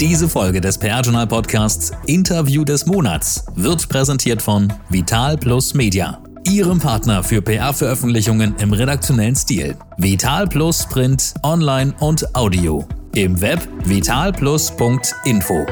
Diese Folge des PR-Journal Podcasts Interview des Monats wird präsentiert von Vital Plus Media, Ihrem Partner für PR-Veröffentlichungen im redaktionellen Stil. Vital Plus Print, Online und Audio. Im Web vitalplus.info.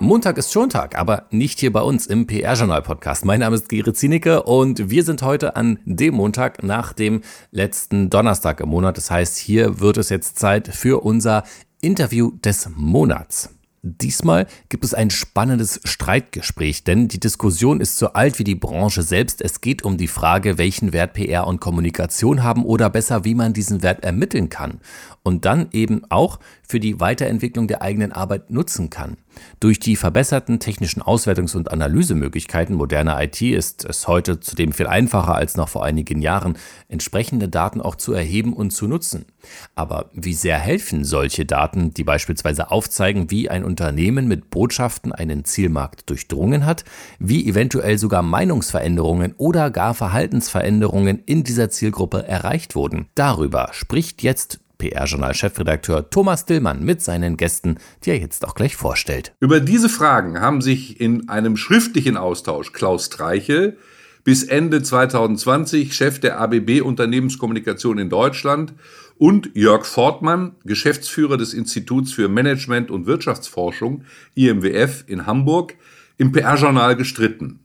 Montag ist Schontag, aber nicht hier bei uns im PR-Journal-Podcast. Mein Name ist Gerrit Zienicke und wir sind heute an dem Montag nach dem letzten Donnerstag im Monat. Das heißt, hier wird es jetzt Zeit für unser Interview des Monats. Diesmal gibt es ein spannendes Streitgespräch, denn die Diskussion ist so alt wie die Branche selbst. Es geht um die Frage, welchen Wert PR und Kommunikation haben oder besser, wie man diesen Wert ermitteln kann und dann eben auch für die Weiterentwicklung der eigenen Arbeit nutzen kann. Durch die verbesserten technischen Auswertungs- und Analysemöglichkeiten moderner IT ist es heute zudem viel einfacher als noch vor einigen Jahren, entsprechende Daten auch zu erheben und zu nutzen. Aber wie sehr helfen solche Daten, die beispielsweise aufzeigen, wie ein Unternehmen mit Botschaften einen Zielmarkt durchdrungen hat, wie eventuell sogar Meinungsveränderungen oder gar Verhaltensveränderungen in dieser Zielgruppe erreicht wurden? Darüber spricht jetzt PR-Journal-Chefredakteur Thomas Dillmann mit seinen Gästen, die er jetzt auch gleich vorstellt. Über diese Fragen haben sich in einem schriftlichen Austausch Klaus Streichel, bis Ende 2020 Chef der ABB Unternehmenskommunikation in Deutschland, und Jörg Fortmann, Geschäftsführer des Instituts für Management und Wirtschaftsforschung IMWF in Hamburg, im PR-Journal gestritten.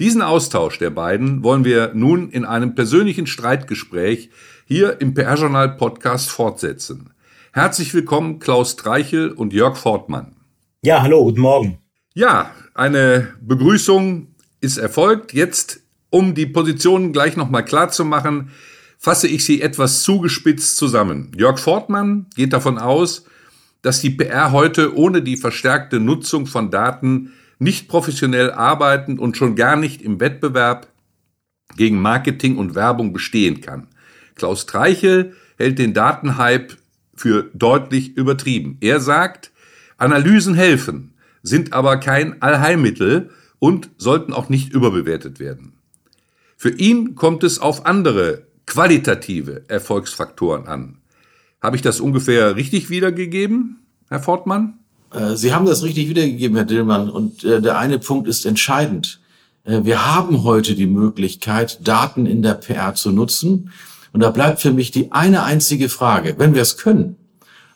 Diesen Austausch der beiden wollen wir nun in einem persönlichen Streitgespräch hier im PR-Journal Podcast fortsetzen. Herzlich willkommen Klaus Streichel und Jörg Fortmann. Ja, hallo, guten Morgen. Ja, eine Begrüßung ist erfolgt. Jetzt, um die Positionen gleich nochmal klar zu machen, fasse ich sie etwas zugespitzt zusammen. Jörg Fortmann geht davon aus, dass die PR heute ohne die verstärkte Nutzung von Daten nicht professionell arbeiten und schon gar nicht im Wettbewerb gegen Marketing und Werbung bestehen kann. Klaus Treichel hält den Datenhype für deutlich übertrieben. Er sagt, Analysen helfen, sind aber kein Allheilmittel und sollten auch nicht überbewertet werden. Für ihn kommt es auf andere qualitative Erfolgsfaktoren an. Habe ich das ungefähr richtig wiedergegeben, Herr Fortmann? Äh, Sie haben das richtig wiedergegeben, Herr Dillmann. Und äh, der eine Punkt ist entscheidend. Äh, wir haben heute die Möglichkeit, Daten in der PR zu nutzen. Und da bleibt für mich die eine einzige Frage. Wenn wir es können,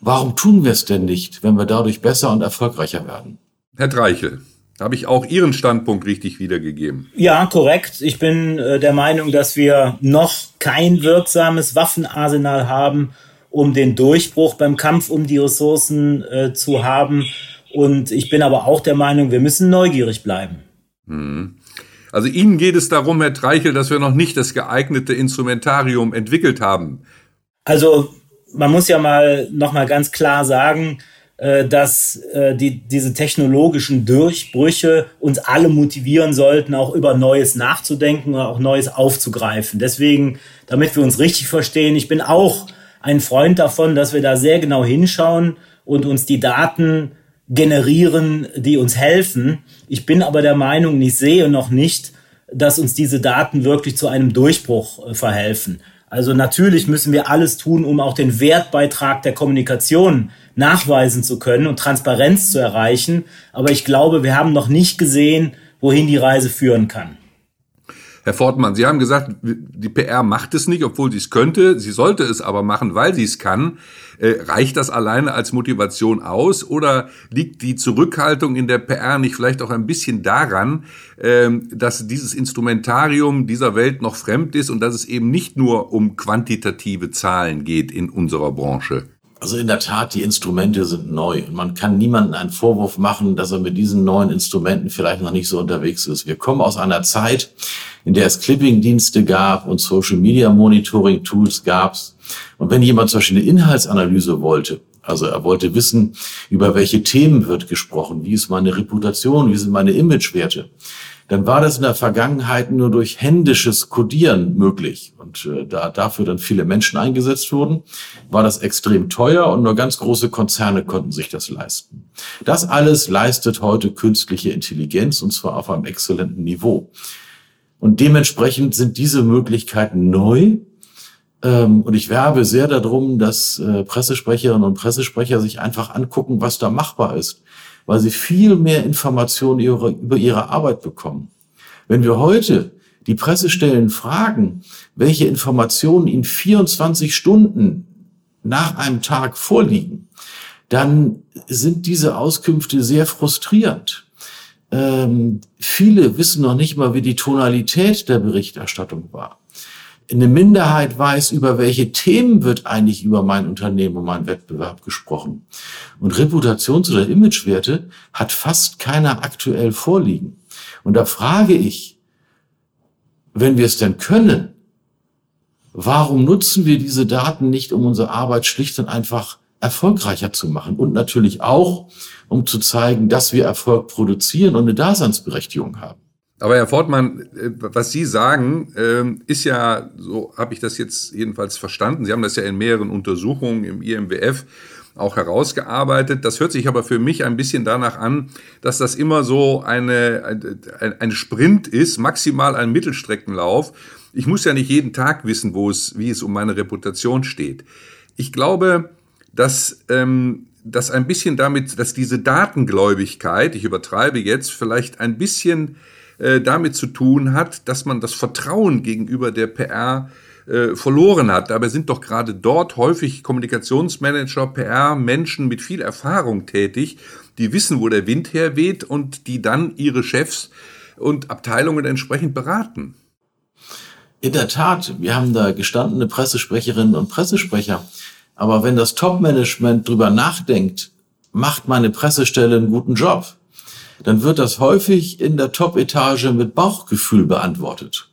warum tun wir es denn nicht, wenn wir dadurch besser und erfolgreicher werden? Herr Dreichel, habe ich auch Ihren Standpunkt richtig wiedergegeben? Ja, korrekt. Ich bin der Meinung, dass wir noch kein wirksames Waffenarsenal haben, um den Durchbruch beim Kampf um die Ressourcen äh, zu haben. Und ich bin aber auch der Meinung, wir müssen neugierig bleiben. Hm. Also Ihnen geht es darum, Herr Treichel, dass wir noch nicht das geeignete Instrumentarium entwickelt haben. Also man muss ja mal noch mal ganz klar sagen, äh, dass äh, die, diese technologischen Durchbrüche uns alle motivieren sollten, auch über Neues nachzudenken oder auch Neues aufzugreifen. Deswegen, damit wir uns richtig verstehen, ich bin auch ein Freund davon, dass wir da sehr genau hinschauen und uns die Daten generieren, die uns helfen. Ich bin aber der Meinung, ich sehe noch nicht, dass uns diese Daten wirklich zu einem Durchbruch äh, verhelfen. Also natürlich müssen wir alles tun, um auch den Wertbeitrag der Kommunikation nachweisen zu können und Transparenz zu erreichen. Aber ich glaube, wir haben noch nicht gesehen, wohin die Reise führen kann. Herr Fortmann, Sie haben gesagt, die PR macht es nicht, obwohl sie es könnte. Sie sollte es aber machen, weil sie es kann. Äh, reicht das alleine als Motivation aus oder liegt die Zurückhaltung in der PR nicht vielleicht auch ein bisschen daran, äh, dass dieses Instrumentarium dieser Welt noch fremd ist und dass es eben nicht nur um quantitative Zahlen geht in unserer Branche? Also in der Tat, die Instrumente sind neu man kann niemandem einen Vorwurf machen, dass er mit diesen neuen Instrumenten vielleicht noch nicht so unterwegs ist. Wir kommen aus einer Zeit, in der es Clipping-Dienste gab und Social-Media-Monitoring-Tools gab. Und wenn jemand zum Beispiel eine Inhaltsanalyse wollte, also er wollte wissen, über welche Themen wird gesprochen, wie ist meine Reputation, wie sind meine Imagewerte, dann war das in der Vergangenheit nur durch händisches Codieren möglich. Und äh, da dafür dann viele Menschen eingesetzt wurden, war das extrem teuer und nur ganz große Konzerne konnten sich das leisten. Das alles leistet heute künstliche Intelligenz und zwar auf einem exzellenten Niveau. Und dementsprechend sind diese Möglichkeiten neu Ähm, und ich werbe sehr darum, dass äh, Pressesprecherinnen und Pressesprecher sich einfach angucken, was da machbar ist, weil sie viel mehr Informationen über ihre Arbeit bekommen. Wenn wir heute die Pressestellen fragen, welche Informationen in 24 Stunden nach einem Tag vorliegen, dann sind diese Auskünfte sehr frustrierend. Ähm, viele wissen noch nicht mal, wie die Tonalität der Berichterstattung war. Eine Minderheit weiß, über welche Themen wird eigentlich über mein Unternehmen und meinen Wettbewerb gesprochen. Und Reputations- oder Imagewerte hat fast keiner aktuell vorliegen. Und da frage ich, wenn wir es denn können, warum nutzen wir diese Daten nicht, um unsere Arbeit schlicht und einfach erfolgreicher zu machen und natürlich auch, um zu zeigen, dass wir Erfolg produzieren und eine Daseinsberechtigung haben. Aber Herr Fortmann, äh, was Sie sagen, ähm, ist ja, so habe ich das jetzt jedenfalls verstanden, Sie haben das ja in mehreren Untersuchungen im IMWF auch herausgearbeitet. Das hört sich aber für mich ein bisschen danach an, dass das immer so eine, ein, ein Sprint ist, maximal ein Mittelstreckenlauf. Ich muss ja nicht jeden Tag wissen, wo es, wie es um meine Reputation steht. Ich glaube, dass ähm, das ein bisschen damit, dass diese Datengläubigkeit, ich übertreibe jetzt, vielleicht ein bisschen äh, damit zu tun hat, dass man das Vertrauen gegenüber der PR äh, verloren hat. Dabei sind doch gerade dort häufig Kommunikationsmanager, PR-Menschen mit viel Erfahrung tätig, die wissen, wo der Wind herweht und die dann ihre Chefs und Abteilungen entsprechend beraten. In der Tat, wir haben da gestandene Pressesprecherinnen und Pressesprecher. Aber wenn das Top-Management drüber nachdenkt, macht meine Pressestelle einen guten Job, dann wird das häufig in der Top-Etage mit Bauchgefühl beantwortet.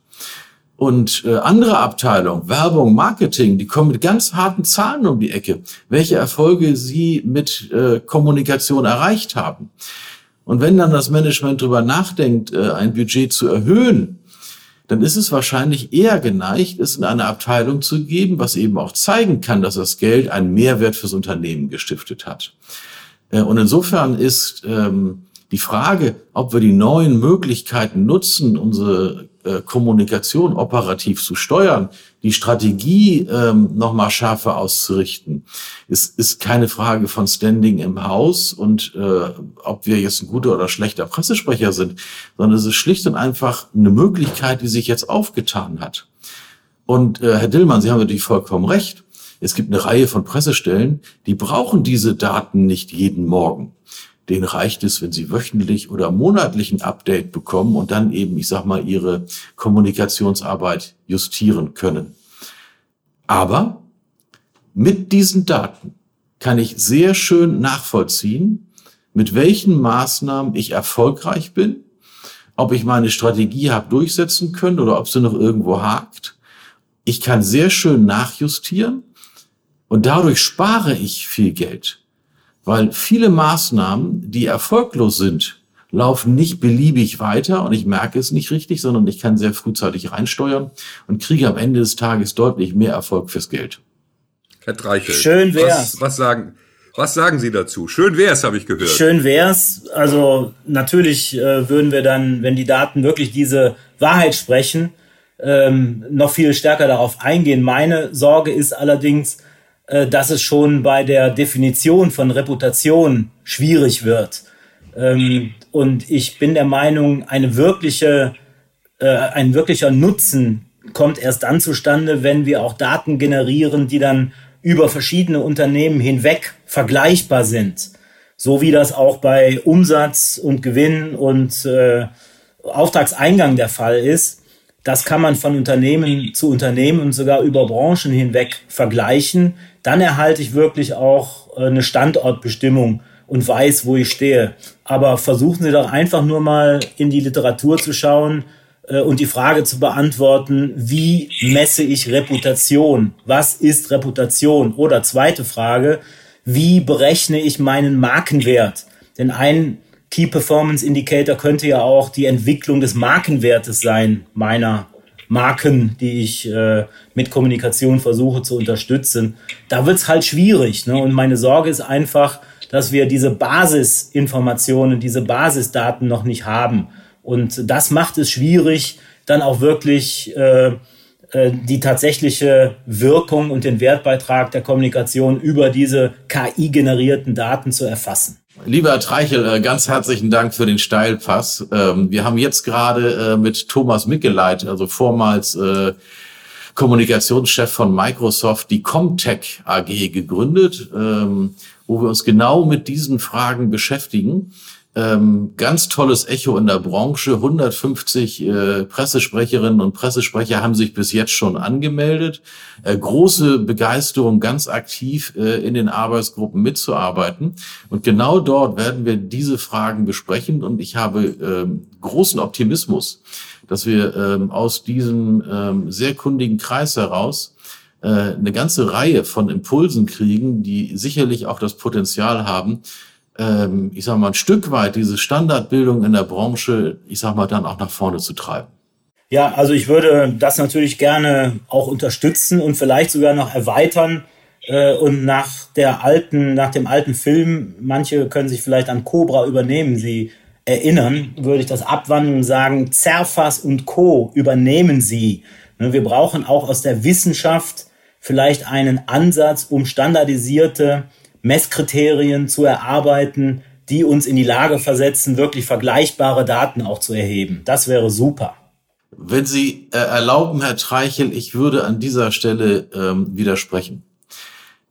Und äh, andere Abteilungen, Werbung, Marketing, die kommen mit ganz harten Zahlen um die Ecke, welche Erfolge sie mit äh, Kommunikation erreicht haben. Und wenn dann das Management darüber nachdenkt, äh, ein Budget zu erhöhen, dann ist es wahrscheinlich eher geneigt, es in eine Abteilung zu geben, was eben auch zeigen kann, dass das Geld einen Mehrwert fürs Unternehmen gestiftet hat. Und insofern ist ähm, die Frage, ob wir die neuen Möglichkeiten nutzen, unsere äh, Kommunikation operativ zu steuern, die Strategie ähm, nochmal schärfer auszurichten, ist, ist keine Frage von Standing im Haus und äh, ob wir jetzt ein guter oder schlechter Pressesprecher sind, sondern es ist schlicht und einfach eine Möglichkeit, die sich jetzt aufgetan hat. Und äh, Herr Dillmann, Sie haben natürlich vollkommen recht. Es gibt eine Reihe von Pressestellen, die brauchen diese Daten nicht jeden Morgen denen reicht es, wenn sie wöchentlich oder monatlich ein Update bekommen und dann eben, ich sag mal, ihre Kommunikationsarbeit justieren können. Aber mit diesen Daten kann ich sehr schön nachvollziehen, mit welchen Maßnahmen ich erfolgreich bin, ob ich meine Strategie habe durchsetzen können oder ob sie noch irgendwo hakt. Ich kann sehr schön nachjustieren und dadurch spare ich viel Geld. Weil viele Maßnahmen, die erfolglos sind, laufen nicht beliebig weiter und ich merke es nicht richtig, sondern ich kann sehr frühzeitig reinsteuern und kriege am Ende des Tages deutlich mehr Erfolg fürs Geld. Herr Dreichel, Schön wär's. Was, was sagen, was sagen Sie dazu? Schön wär's, habe ich gehört. Schön wär's. Also natürlich äh, würden wir dann, wenn die Daten wirklich diese Wahrheit sprechen, ähm, noch viel stärker darauf eingehen. Meine Sorge ist allerdings, äh, dass es schon bei der Definition von Reputation schwierig wird. Ähm, und ich bin der Meinung, eine wirkliche, äh, ein wirklicher Nutzen kommt erst dann zustande, wenn wir auch Daten generieren, die dann über verschiedene Unternehmen hinweg vergleichbar sind. So wie das auch bei Umsatz und Gewinn und äh, Auftragseingang der Fall ist. Das kann man von Unternehmen zu Unternehmen und sogar über Branchen hinweg vergleichen dann erhalte ich wirklich auch äh, eine Standortbestimmung und weiß, wo ich stehe. Aber versuchen Sie doch einfach nur mal in die Literatur zu schauen äh, und die Frage zu beantworten, wie messe ich Reputation? Was ist Reputation? Oder zweite Frage, wie berechne ich meinen Markenwert? Denn ein Key Performance Indicator könnte ja auch die Entwicklung des Markenwertes sein, meiner Marken, die ich äh, mit Kommunikation versuche zu unterstützen. Da wird's halt schwierig. Ne? Und meine Sorge ist einfach, dass wir diese Basisinformationen, diese Basisdaten noch nicht haben. Und das macht es schwierig, dann auch wirklich äh, äh, die tatsächliche Wirkung und den Wertbeitrag der Kommunikation über diese KI-generierten Daten zu erfassen. Lieber Herr Treichel, äh, ganz herzlichen Dank für den Steilpass. Ähm, wir haben jetzt gerade äh, mit Thomas Mickeleit, also vormals Kommunikationschef von Microsoft, die Comtech AG gegründet, ähm, wo wir uns genau mit diesen Fragen beschäftigen. Ähm, ganz tolles Echo in der Branche. 150 äh, Pressesprecherinnen und Pressesprecher haben sich bis jetzt schon angemeldet. Äh, große Begeisterung, ganz aktiv äh, in den Arbeitsgruppen mitzuarbeiten. Und genau dort werden wir diese Fragen besprechen. Und ich habe ähm, großen Optimismus, dass wir ähm, aus diesem ähm, sehr kundigen Kreis heraus äh, eine ganze Reihe von Impulsen kriegen, die sicherlich auch das Potenzial haben, ähm, ich sag mal, ein Stück weit diese Standardbildung in der Branche, ich sag mal, dann auch nach vorne zu treiben. Ja, also ich würde das natürlich gerne auch unterstützen und vielleicht sogar noch erweitern. Äh, und nach der alten, nach dem alten Film, manche können sich vielleicht an Cobra übernehmen, sie erinnern, würde ich das abwandeln und sagen, Zerfas und Co. übernehmen sie. Ne, wir brauchen auch aus der Wissenschaft vielleicht einen Ansatz, um standardisierte Messkriterien zu erarbeiten, die uns in die Lage versetzen, wirklich vergleichbare Daten auch zu erheben. Das wäre super. Wenn Sie äh, erlauben, Herr Treichel, ich würde an dieser Stelle ähm, widersprechen.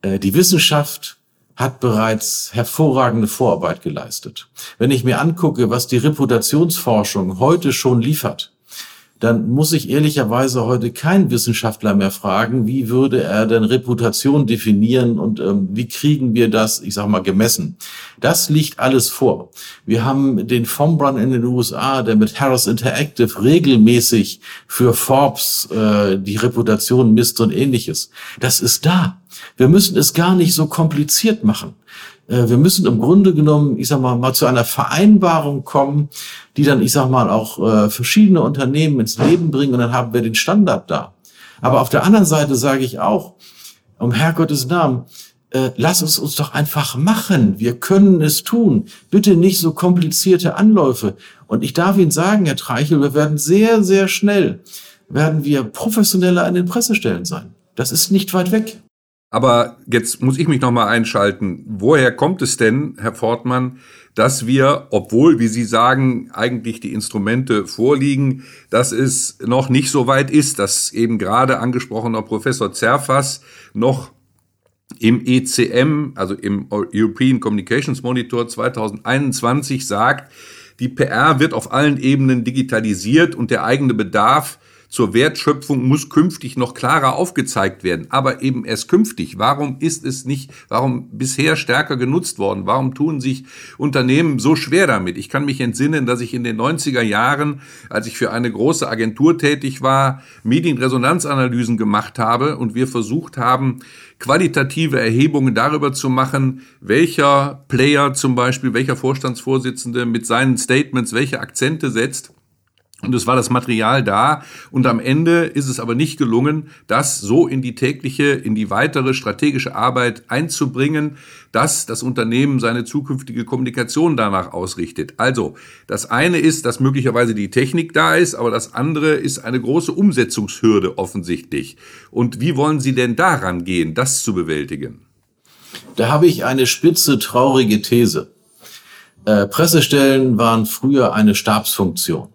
Äh, die Wissenschaft hat bereits hervorragende Vorarbeit geleistet. Wenn ich mir angucke, was die Reputationsforschung heute schon liefert, dann muss ich ehrlicherweise heute keinen Wissenschaftler mehr fragen, wie würde er denn Reputation definieren und ähm, wie kriegen wir das, ich sag mal, gemessen. Das liegt alles vor. Wir haben den Fombrun in den USA, der mit Harris Interactive regelmäßig für Forbes äh, die Reputation misst und ähnliches. Das ist da. Wir müssen es gar nicht so kompliziert machen. Äh, wir müssen im Grunde genommen, ich sag mal, mal zu einer Vereinbarung kommen, die dann, ich sag mal, auch äh, verschiedene Unternehmen ins Leben bringen und dann haben wir den Standard da. Aber auf der anderen Seite sage ich auch, um Herrgottes Namen, äh, lass es uns doch einfach machen. Wir können es tun. Bitte nicht so komplizierte Anläufe. Und ich darf Ihnen sagen, Herr Treichel, wir werden sehr, sehr schnell, werden wir professioneller an den Pressestellen sein. Das ist nicht weit weg. Aber jetzt muss ich mich nochmal einschalten. Woher kommt es denn, Herr Fortmann, dass wir, obwohl, wie Sie sagen, eigentlich die Instrumente vorliegen, dass es noch nicht so weit ist, dass eben gerade angesprochener Professor Zerfas noch im ECM, also im European Communications Monitor 2021 sagt, die PR wird auf allen Ebenen digitalisiert und der eigene Bedarf zur Wertschöpfung muss künftig noch klarer aufgezeigt werden, aber eben erst künftig. Warum ist es nicht, warum bisher stärker genutzt worden? Warum tun sich Unternehmen so schwer damit? Ich kann mich entsinnen, dass ich in den 90er Jahren, als ich für eine große Agentur tätig war, Medienresonanzanalysen gemacht habe und wir versucht haben, qualitative Erhebungen darüber zu machen, welcher Player zum Beispiel, welcher Vorstandsvorsitzende mit seinen Statements welche Akzente setzt und es war das Material da. Und am Ende ist es aber nicht gelungen, das so in die tägliche, in die weitere strategische Arbeit einzubringen, dass das Unternehmen seine zukünftige Kommunikation danach ausrichtet. Also, das eine ist, dass möglicherweise die Technik da ist, aber das andere ist eine große Umsetzungshürde offensichtlich. Und wie wollen Sie denn daran gehen, das zu bewältigen? Da habe ich eine spitze, traurige These. Äh, Pressestellen waren früher eine Stabsfunktion.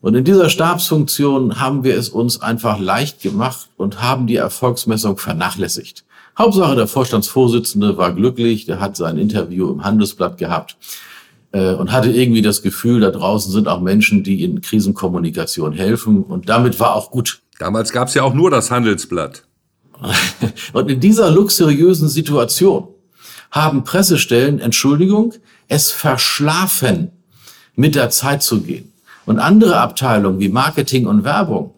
Und in dieser Stabsfunktion haben wir es uns einfach leicht gemacht und haben die Erfolgsmessung vernachlässigt. Hauptsache, der Vorstandsvorsitzende war glücklich, der hat sein Interview im Handelsblatt gehabt äh, und hatte irgendwie das Gefühl, da draußen sind auch Menschen, die in Krisenkommunikation helfen. Und damit war auch gut. Damals gab es ja auch nur das Handelsblatt. und in dieser luxuriösen Situation haben Pressestellen, Entschuldigung, es verschlafen, mit der Zeit zu gehen. Und andere Abteilungen wie Marketing und Werbung,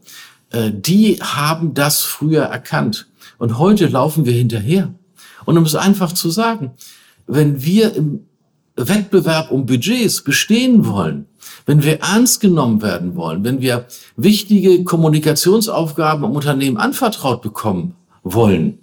äh, die haben das früher erkannt. Und heute laufen wir hinterher. Und um es einfach zu sagen, wenn wir im Wettbewerb um Budgets bestehen wollen, wenn wir ernst genommen werden wollen, wenn wir wichtige Kommunikationsaufgaben im Unternehmen anvertraut bekommen wollen,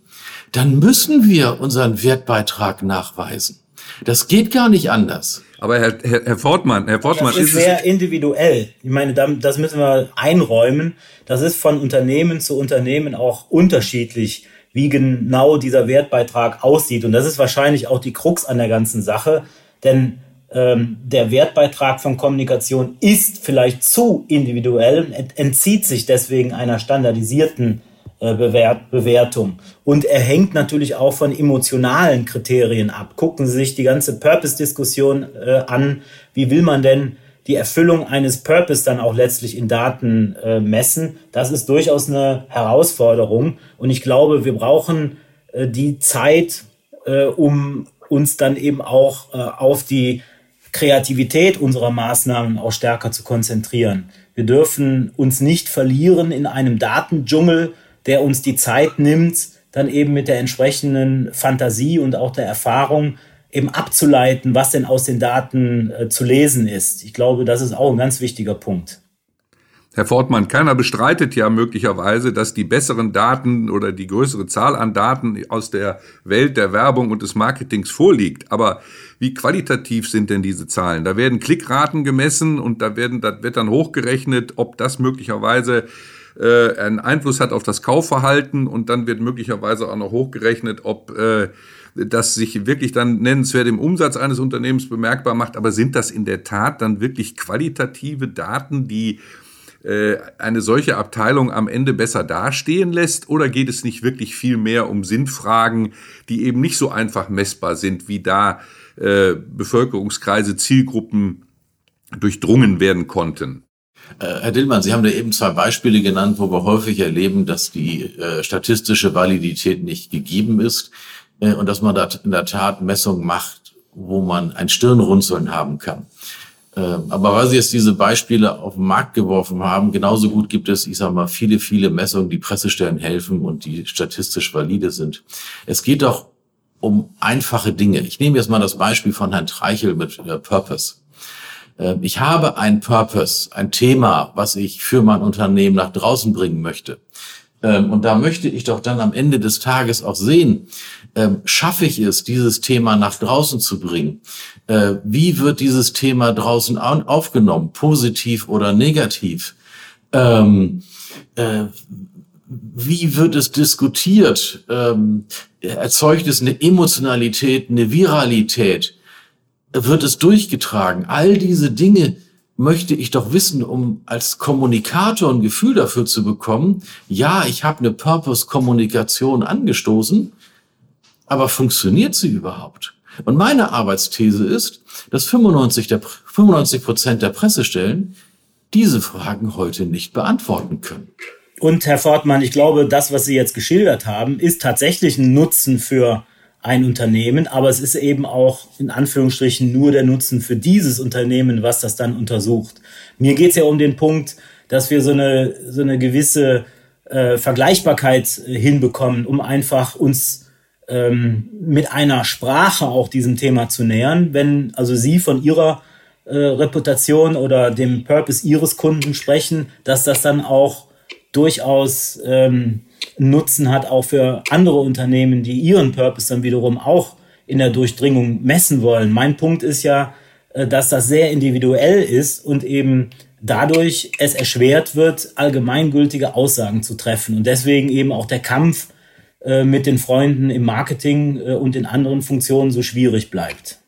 dann müssen wir unseren Wertbeitrag nachweisen. Das geht gar nicht anders. Aber Herr, Herr, Herr Fortmann, Herr Fortmann, das ist, ist sehr individuell. Ich meine, das müssen wir einräumen. Das ist von Unternehmen zu Unternehmen auch unterschiedlich, wie genau dieser Wertbeitrag aussieht. Und das ist wahrscheinlich auch die Krux an der ganzen Sache, denn ähm, der Wertbeitrag von Kommunikation ist vielleicht zu individuell und entzieht sich deswegen einer standardisierten äh, Bewert Bewertung. Und er hängt natürlich auch von emotionalen Kriterien ab. Gucken Sie sich die ganze Purpose-Diskussion äh, an. Wie will man denn die Erfüllung eines Purpose dann auch letztlich in Daten äh, messen? Das ist durchaus eine Herausforderung. Und ich glaube, wir brauchen äh, die Zeit, äh, um uns dann eben auch äh, auf die Kreativität unserer Maßnahmen auch stärker zu konzentrieren. Wir dürfen uns nicht verlieren in einem Datendschungel, der uns die Zeit nimmt, dann eben mit der entsprechenden Fantasie und auch der Erfahrung eben abzuleiten, was denn aus den Daten äh, zu lesen ist. Ich glaube, das ist auch ein ganz wichtiger Punkt. Herr Fortmann, keiner bestreitet ja möglicherweise, dass die besseren Daten oder die größere Zahl an Daten aus der Welt der Werbung und des Marketings vorliegt. Aber wie qualitativ sind denn diese Zahlen? Da werden Klickraten gemessen und da werden, da wird dann hochgerechnet, ob das möglicherweise äh, einen Einfluss hat auf das Kaufverhalten und dann wird möglicherweise auch noch hochgerechnet, ob äh, das sich wirklich dann nennenswert im Umsatz eines Unternehmens bemerkbar macht. Aber sind das in der Tat dann wirklich qualitative Daten, die äh, eine solche Abteilung am Ende besser dastehen lässt? Oder geht es nicht wirklich viel mehr um Sinnfragen, die eben nicht so einfach messbar sind, wie da äh, Bevölkerungskreise, Zielgruppen durchdrungen werden konnten? Äh, Herr Dillmann, Sie haben da eben zwei Beispiele genannt, wo wir häufig erleben, dass die äh, statistische Validität nicht gegeben ist äh, und dass man da in der Tat Messungen macht, wo man ein Stirnrunzeln haben kann. Äh, aber weil Sie jetzt diese Beispiele auf den Markt geworfen haben, genauso gut gibt es, ich sage mal, viele, viele Messungen, die Pressestellen helfen und die statistisch valide sind. Es geht doch um einfache Dinge. Ich nehme jetzt mal das Beispiel von Herrn Treichel mit Purpose. Ähm, ich habe ein Purpose, ein Thema, was ich für mein Unternehmen nach draußen bringen möchte. Ähm, und da möchte ich doch dann am Ende des Tages auch sehen, ähm, schaffe ich es, dieses Thema nach draußen zu bringen? Äh, wie wird dieses Thema draußen aufgenommen, positiv oder negativ? Äh, wie wird es diskutiert? erzeugt es eine Emotionalität, eine Viralität? Wird es durchgetragen? All diese Dinge möchte ich doch wissen, um als Kommunikator ein Gefühl dafür zu bekommen, ja, ich habe eine Purpose-Kommunikation angestoßen, aber funktioniert sie überhaupt? Und meine Arbeitsthese ist, dass 95 der, 95 Prozent der Pressestellen diese Fragen heute nicht beantworten können. Und Herr Fortmann, ich glaube, das, was Sie jetzt geschildert haben, ist tatsächlich ein Nutzen für ein Unternehmen, aber es ist eben auch in Anführungsstrichen nur der Nutzen für dieses Unternehmen, was das dann untersucht. Mir geht es ja um den Punkt, dass wir so eine, so eine gewisse äh, Vergleichbarkeit äh, hinbekommen, um einfach uns ähm, mit einer Sprache auch diesem Thema zu nähern. Wenn also Sie von Ihrer äh, Reputation oder dem Purpose Ihres Kunden sprechen, dass das dann auch durchaus ähm, Nutzen hat, auch für andere Unternehmen, die ihren Purpose dann wiederum auch in der Durchdringung messen wollen. Mein Punkt ist ja, äh, dass das sehr individuell ist und eben dadurch es erschwert wird, allgemeingültige Aussagen zu treffen. Und deswegen eben auch der Kampf äh, mit den Freunden im Marketing äh, und in anderen Funktionen so schwierig bleibt.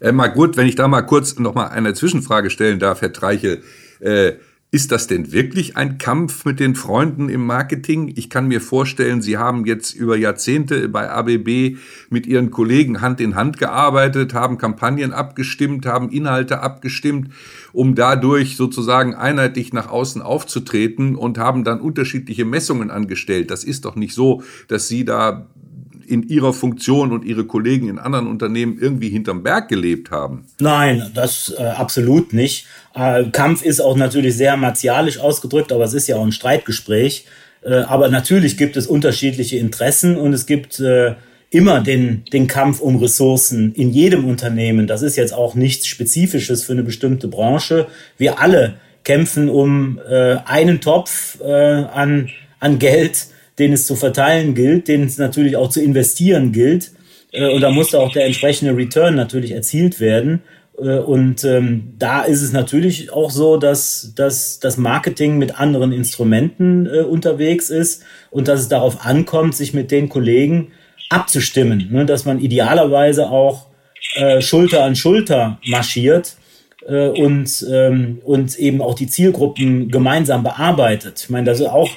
Äh, mal gut, wenn ich da mal kurz noch mal eine Zwischenfrage stellen darf, Herr Treichel. Äh, ist das denn wirklich ein Kampf mit den Freunden im Marketing? Ich kann mir vorstellen, Sie haben jetzt über Jahrzehnte bei ABB mit Ihren Kollegen Hand in Hand gearbeitet, haben Kampagnen abgestimmt, haben Inhalte abgestimmt, um dadurch sozusagen einheitlich nach außen aufzutreten und haben dann unterschiedliche Messungen angestellt. Das ist doch nicht so, dass Sie da in ihrer Funktion und ihre Kollegen in anderen Unternehmen irgendwie hinterm Berg gelebt haben. Nein, das äh, absolut nicht. Äh, Kampf ist auch natürlich sehr martialisch ausgedrückt, aber es ist ja auch ein Streitgespräch. Äh, aber natürlich gibt es unterschiedliche Interessen und es gibt äh, immer den, den Kampf um Ressourcen in jedem Unternehmen. Das ist jetzt auch nichts Spezifisches für eine bestimmte Branche. Wir alle kämpfen um äh, einen Topf äh, an, an Geld den es zu verteilen gilt, den es natürlich auch zu investieren gilt. Äh, und da musste auch der entsprechende Return natürlich erzielt werden. Äh, und ähm, da ist es natürlich auch so, dass, dass das Marketing mit anderen Instrumenten äh, unterwegs ist und dass es darauf ankommt, sich mit den Kollegen abzustimmen, ne? dass man idealerweise auch äh, Schulter an Schulter marschiert äh, und, ähm, und eben auch die Zielgruppen gemeinsam bearbeitet. Ich meine, das ist auch,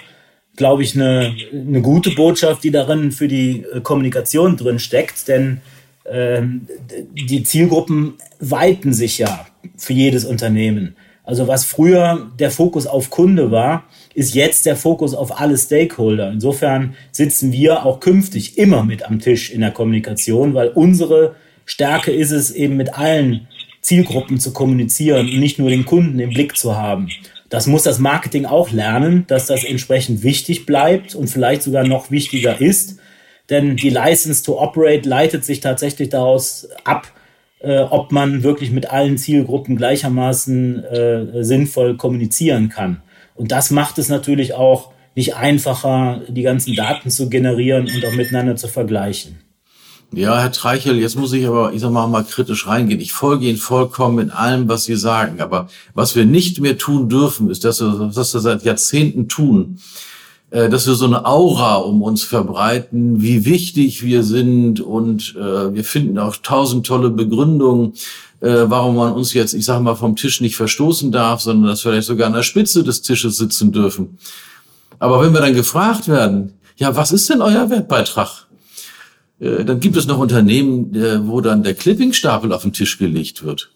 glaube ich, eine, eine gute Botschaft, die darin für die äh, Kommunikation drin steckt, denn ähm, die Zielgruppen weiten sich ja für jedes Unternehmen. Also was früher der Fokus auf Kunde war, ist jetzt der Fokus auf alle Stakeholder. Insofern sitzen wir auch künftig immer mit am Tisch in der Kommunikation, weil unsere Stärke ist es eben mit allen Zielgruppen zu kommunizieren und nicht nur den Kunden im Blick zu haben. Das muss das Marketing auch lernen, dass das entsprechend wichtig bleibt und vielleicht sogar noch wichtiger ist, denn die License to Operate leitet sich tatsächlich daraus ab, äh, ob man wirklich mit allen Zielgruppen gleichermaßen äh, sinnvoll kommunizieren kann. Und das macht es natürlich auch nicht einfacher, die ganzen Daten zu generieren und auch miteinander zu vergleichen. Ja, Herr Treichel, jetzt muss ich aber, ich sag mal, mal kritisch reingehen. Ich folge Ihnen vollkommen in allem, was Sie sagen. Aber was wir nicht mehr tun dürfen, ist, dass wir, was wir seit Jahrzehnten tun, äh, dass wir so eine Aura um uns verbreiten, wie wichtig wir sind und äh, wir finden auch tausend tolle Begründungen, äh, warum man uns jetzt, ich sage mal, vom Tisch nicht verstoßen darf, sondern dass wir vielleicht sogar an der Spitze des Tisches sitzen dürfen. Aber wenn wir dann gefragt werden, ja, was ist denn euer Wertbeitrag? Äh, dann gibt es noch Unternehmen, äh, wo dann der Clippingstapel auf den Tisch gelegt wird.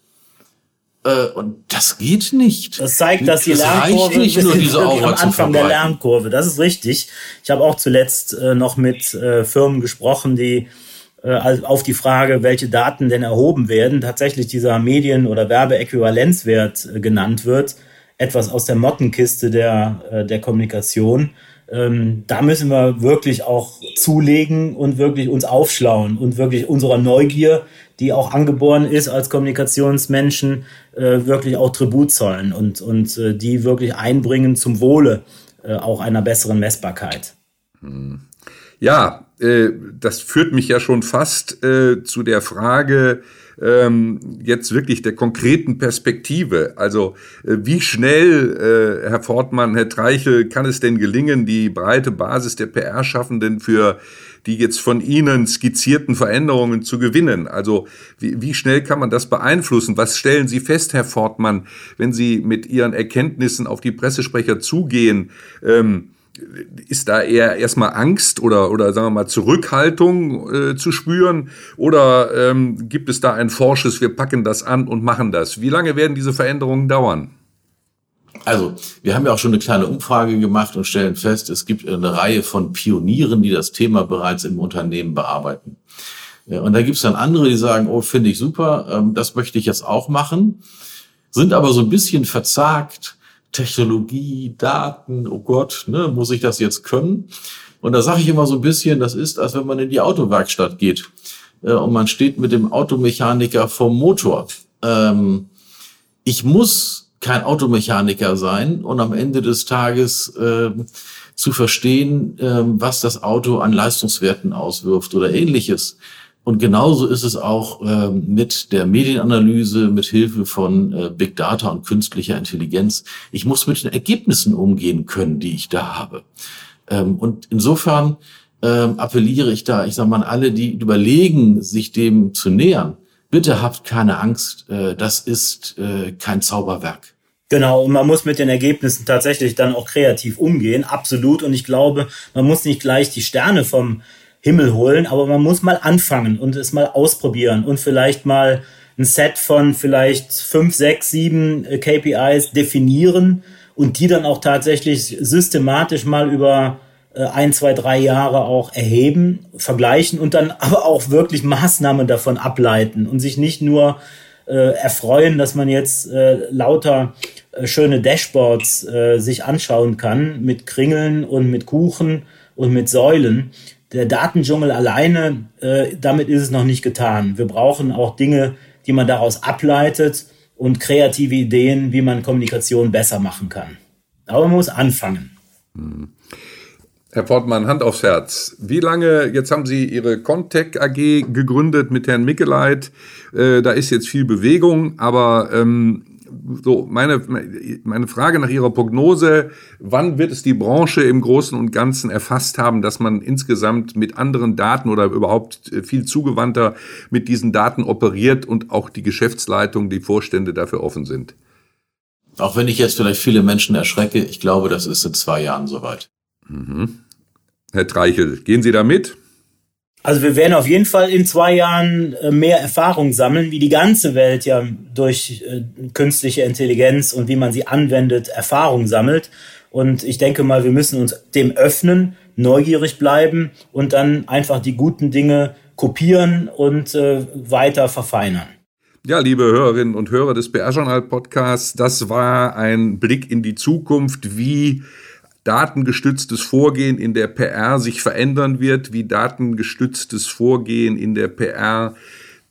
Äh, und das geht nicht. Das zeigt, dass die das Lernkurve nicht nur diese am Anfang der Lernkurve. Das ist richtig. Ich habe auch zuletzt noch mit Firmen gesprochen, die auf die Frage, welche Daten denn erhoben werden, tatsächlich dieser Medien- oder Werbeäquivalenzwert genannt wird. Etwas aus der Mottenkiste der, der Kommunikation. Ähm, da müssen wir wirklich auch zulegen und wirklich uns aufschlauen und wirklich unserer Neugier die auch angeboren ist als Kommunikationsmenschen, äh, wirklich auch Tribut zollen und, und äh, die wirklich einbringen zum Wohle äh, auch einer besseren Messbarkeit. Ja, äh, das führt mich ja schon fast äh, zu der Frage, ähm, jetzt wirklich der konkreten Perspektive. Also äh, wie schnell, äh, Herr Fortmann, Herr Treichel, kann es denn gelingen, die breite Basis der PR-Schaffenden für die jetzt von Ihnen skizzierten Veränderungen zu gewinnen? Also wie, wie schnell kann man das beeinflussen? Was stellen Sie fest, Herr Fortmann, wenn Sie mit Ihren Erkenntnissen auf die Pressesprecher zugehen? Ähm, ist da eher erstmal Angst oder, oder sagen wir mal Zurückhaltung äh, zu spüren? Oder ähm, gibt es da ein forsches, wir packen das an und machen das? Wie lange werden diese Veränderungen dauern? Also, wir haben ja auch schon eine kleine Umfrage gemacht und stellen fest, es gibt eine Reihe von Pionieren, die das Thema bereits im Unternehmen bearbeiten. Und da gibt es dann andere, die sagen, oh, finde ich super, ähm, das möchte ich jetzt auch machen, sind aber so ein bisschen verzagt. Technologie, Daten, oh Gott, ne, muss ich das jetzt können? Und da sage ich immer so ein bisschen, das ist, als wenn man in die Autowerkstatt geht äh, und man steht mit dem Automechaniker vom Motor. Ähm, ich muss kein Automechaniker sein und am Ende des Tages äh, zu verstehen, äh, was das Auto an Leistungswerten auswirft oder ähnliches. Und genauso ist es auch äh, mit der Medienanalyse, mit Hilfe von äh, Big Data und künstlicher Intelligenz. Ich muss mit den Ergebnissen umgehen können, die ich da habe. Ähm, und insofern ähm, appelliere ich da, ich sage mal, alle, die überlegen, sich dem zu nähern, bitte habt keine Angst, äh, das ist äh, kein Zauberwerk. Genau, und man muss mit den Ergebnissen tatsächlich dann auch kreativ umgehen, absolut. Und ich glaube, man muss nicht gleich die Sterne vom Himmel holen, aber man muss mal anfangen und es mal ausprobieren und vielleicht mal ein Set von vielleicht fünf, sechs, sieben äh, KPIs definieren und die dann auch tatsächlich systematisch mal über äh, ein, zwei, drei Jahre auch erheben, vergleichen und dann aber auch wirklich Maßnahmen davon ableiten und sich nicht nur äh, erfreuen, dass man jetzt äh, lauter äh, schöne Dashboards äh, sich anschauen kann mit Kringeln und mit Kuchen und mit Säulen. Der Datendschungel alleine, äh, damit ist es noch nicht getan. Wir brauchen auch Dinge, die man daraus ableitet und kreative Ideen, wie man Kommunikation besser machen kann. Aber man muss anfangen. Hm. Herr Portmann, Hand aufs Herz. Wie lange, jetzt haben Sie Ihre Contec AG gegründet mit Herrn Mickeleit. Äh, da ist jetzt viel Bewegung, aber ähm, so meine, meine Frage nach Ihrer Prognose, wann wird es die Branche im Großen und Ganzen erfasst haben, dass man insgesamt mit anderen Daten oder überhaupt viel zugewandter mit diesen Daten operiert und auch die Geschäftsleitung, die Vorstände dafür offen sind? Auch wenn ich jetzt vielleicht viele Menschen erschrecke, ich glaube, das ist in zwei Jahren soweit. Mhm. Herr Treichel, gehen Sie da mit? Also wir werden auf jeden Fall in zwei Jahren äh, mehr Erfahrung sammeln, wie die ganze Welt ja durch äh, künstliche Intelligenz und wie man sie anwendet, Erfahrung sammelt. Und ich denke mal, wir müssen uns dem öffnen, neugierig bleiben und dann einfach die guten Dinge kopieren und äh, weiter verfeinern. Ja, liebe Hörerinnen und Hörer des PR-Journal-Podcasts, das war ein Blick in die Zukunft, wie datengestütztes Vorgehen in der PR sich verändern wird, wie datengestütztes Vorgehen in der PR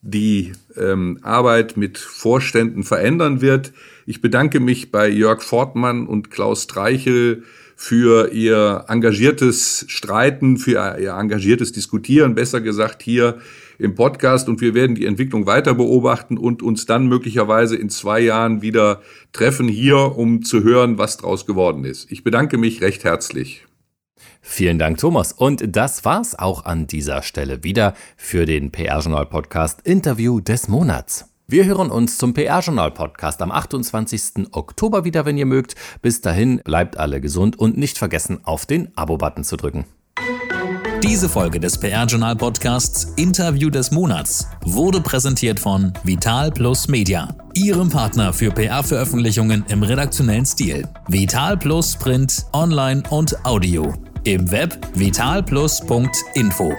die ähm, Arbeit mit Vorständen verändern wird. Ich bedanke mich bei Jörg Fortmann und Klaus Streichel für ihr engagiertes Streiten, für ihr engagiertes Diskutieren, besser gesagt hier im Podcast und wir werden die Entwicklung weiter beobachten und uns dann möglicherweise in zwei Jahren wieder treffen hier, um zu hören, was draus geworden ist. Ich bedanke mich recht herzlich. Vielen Dank, Thomas. Und das war's auch an dieser Stelle wieder für den PR-Journal Podcast Interview des Monats. Wir hören uns zum PR-Journal Podcast am 28. Oktober wieder, wenn ihr mögt. Bis dahin bleibt alle gesund und nicht vergessen, auf den Abo-Button zu drücken. Diese Folge des PR-Journal Podcasts Interview des Monats wurde präsentiert von Vital Plus Media, Ihrem Partner für PR-Veröffentlichungen im redaktionellen Stil. Vital Plus Print, Online und Audio. Im Web vitalplus.info.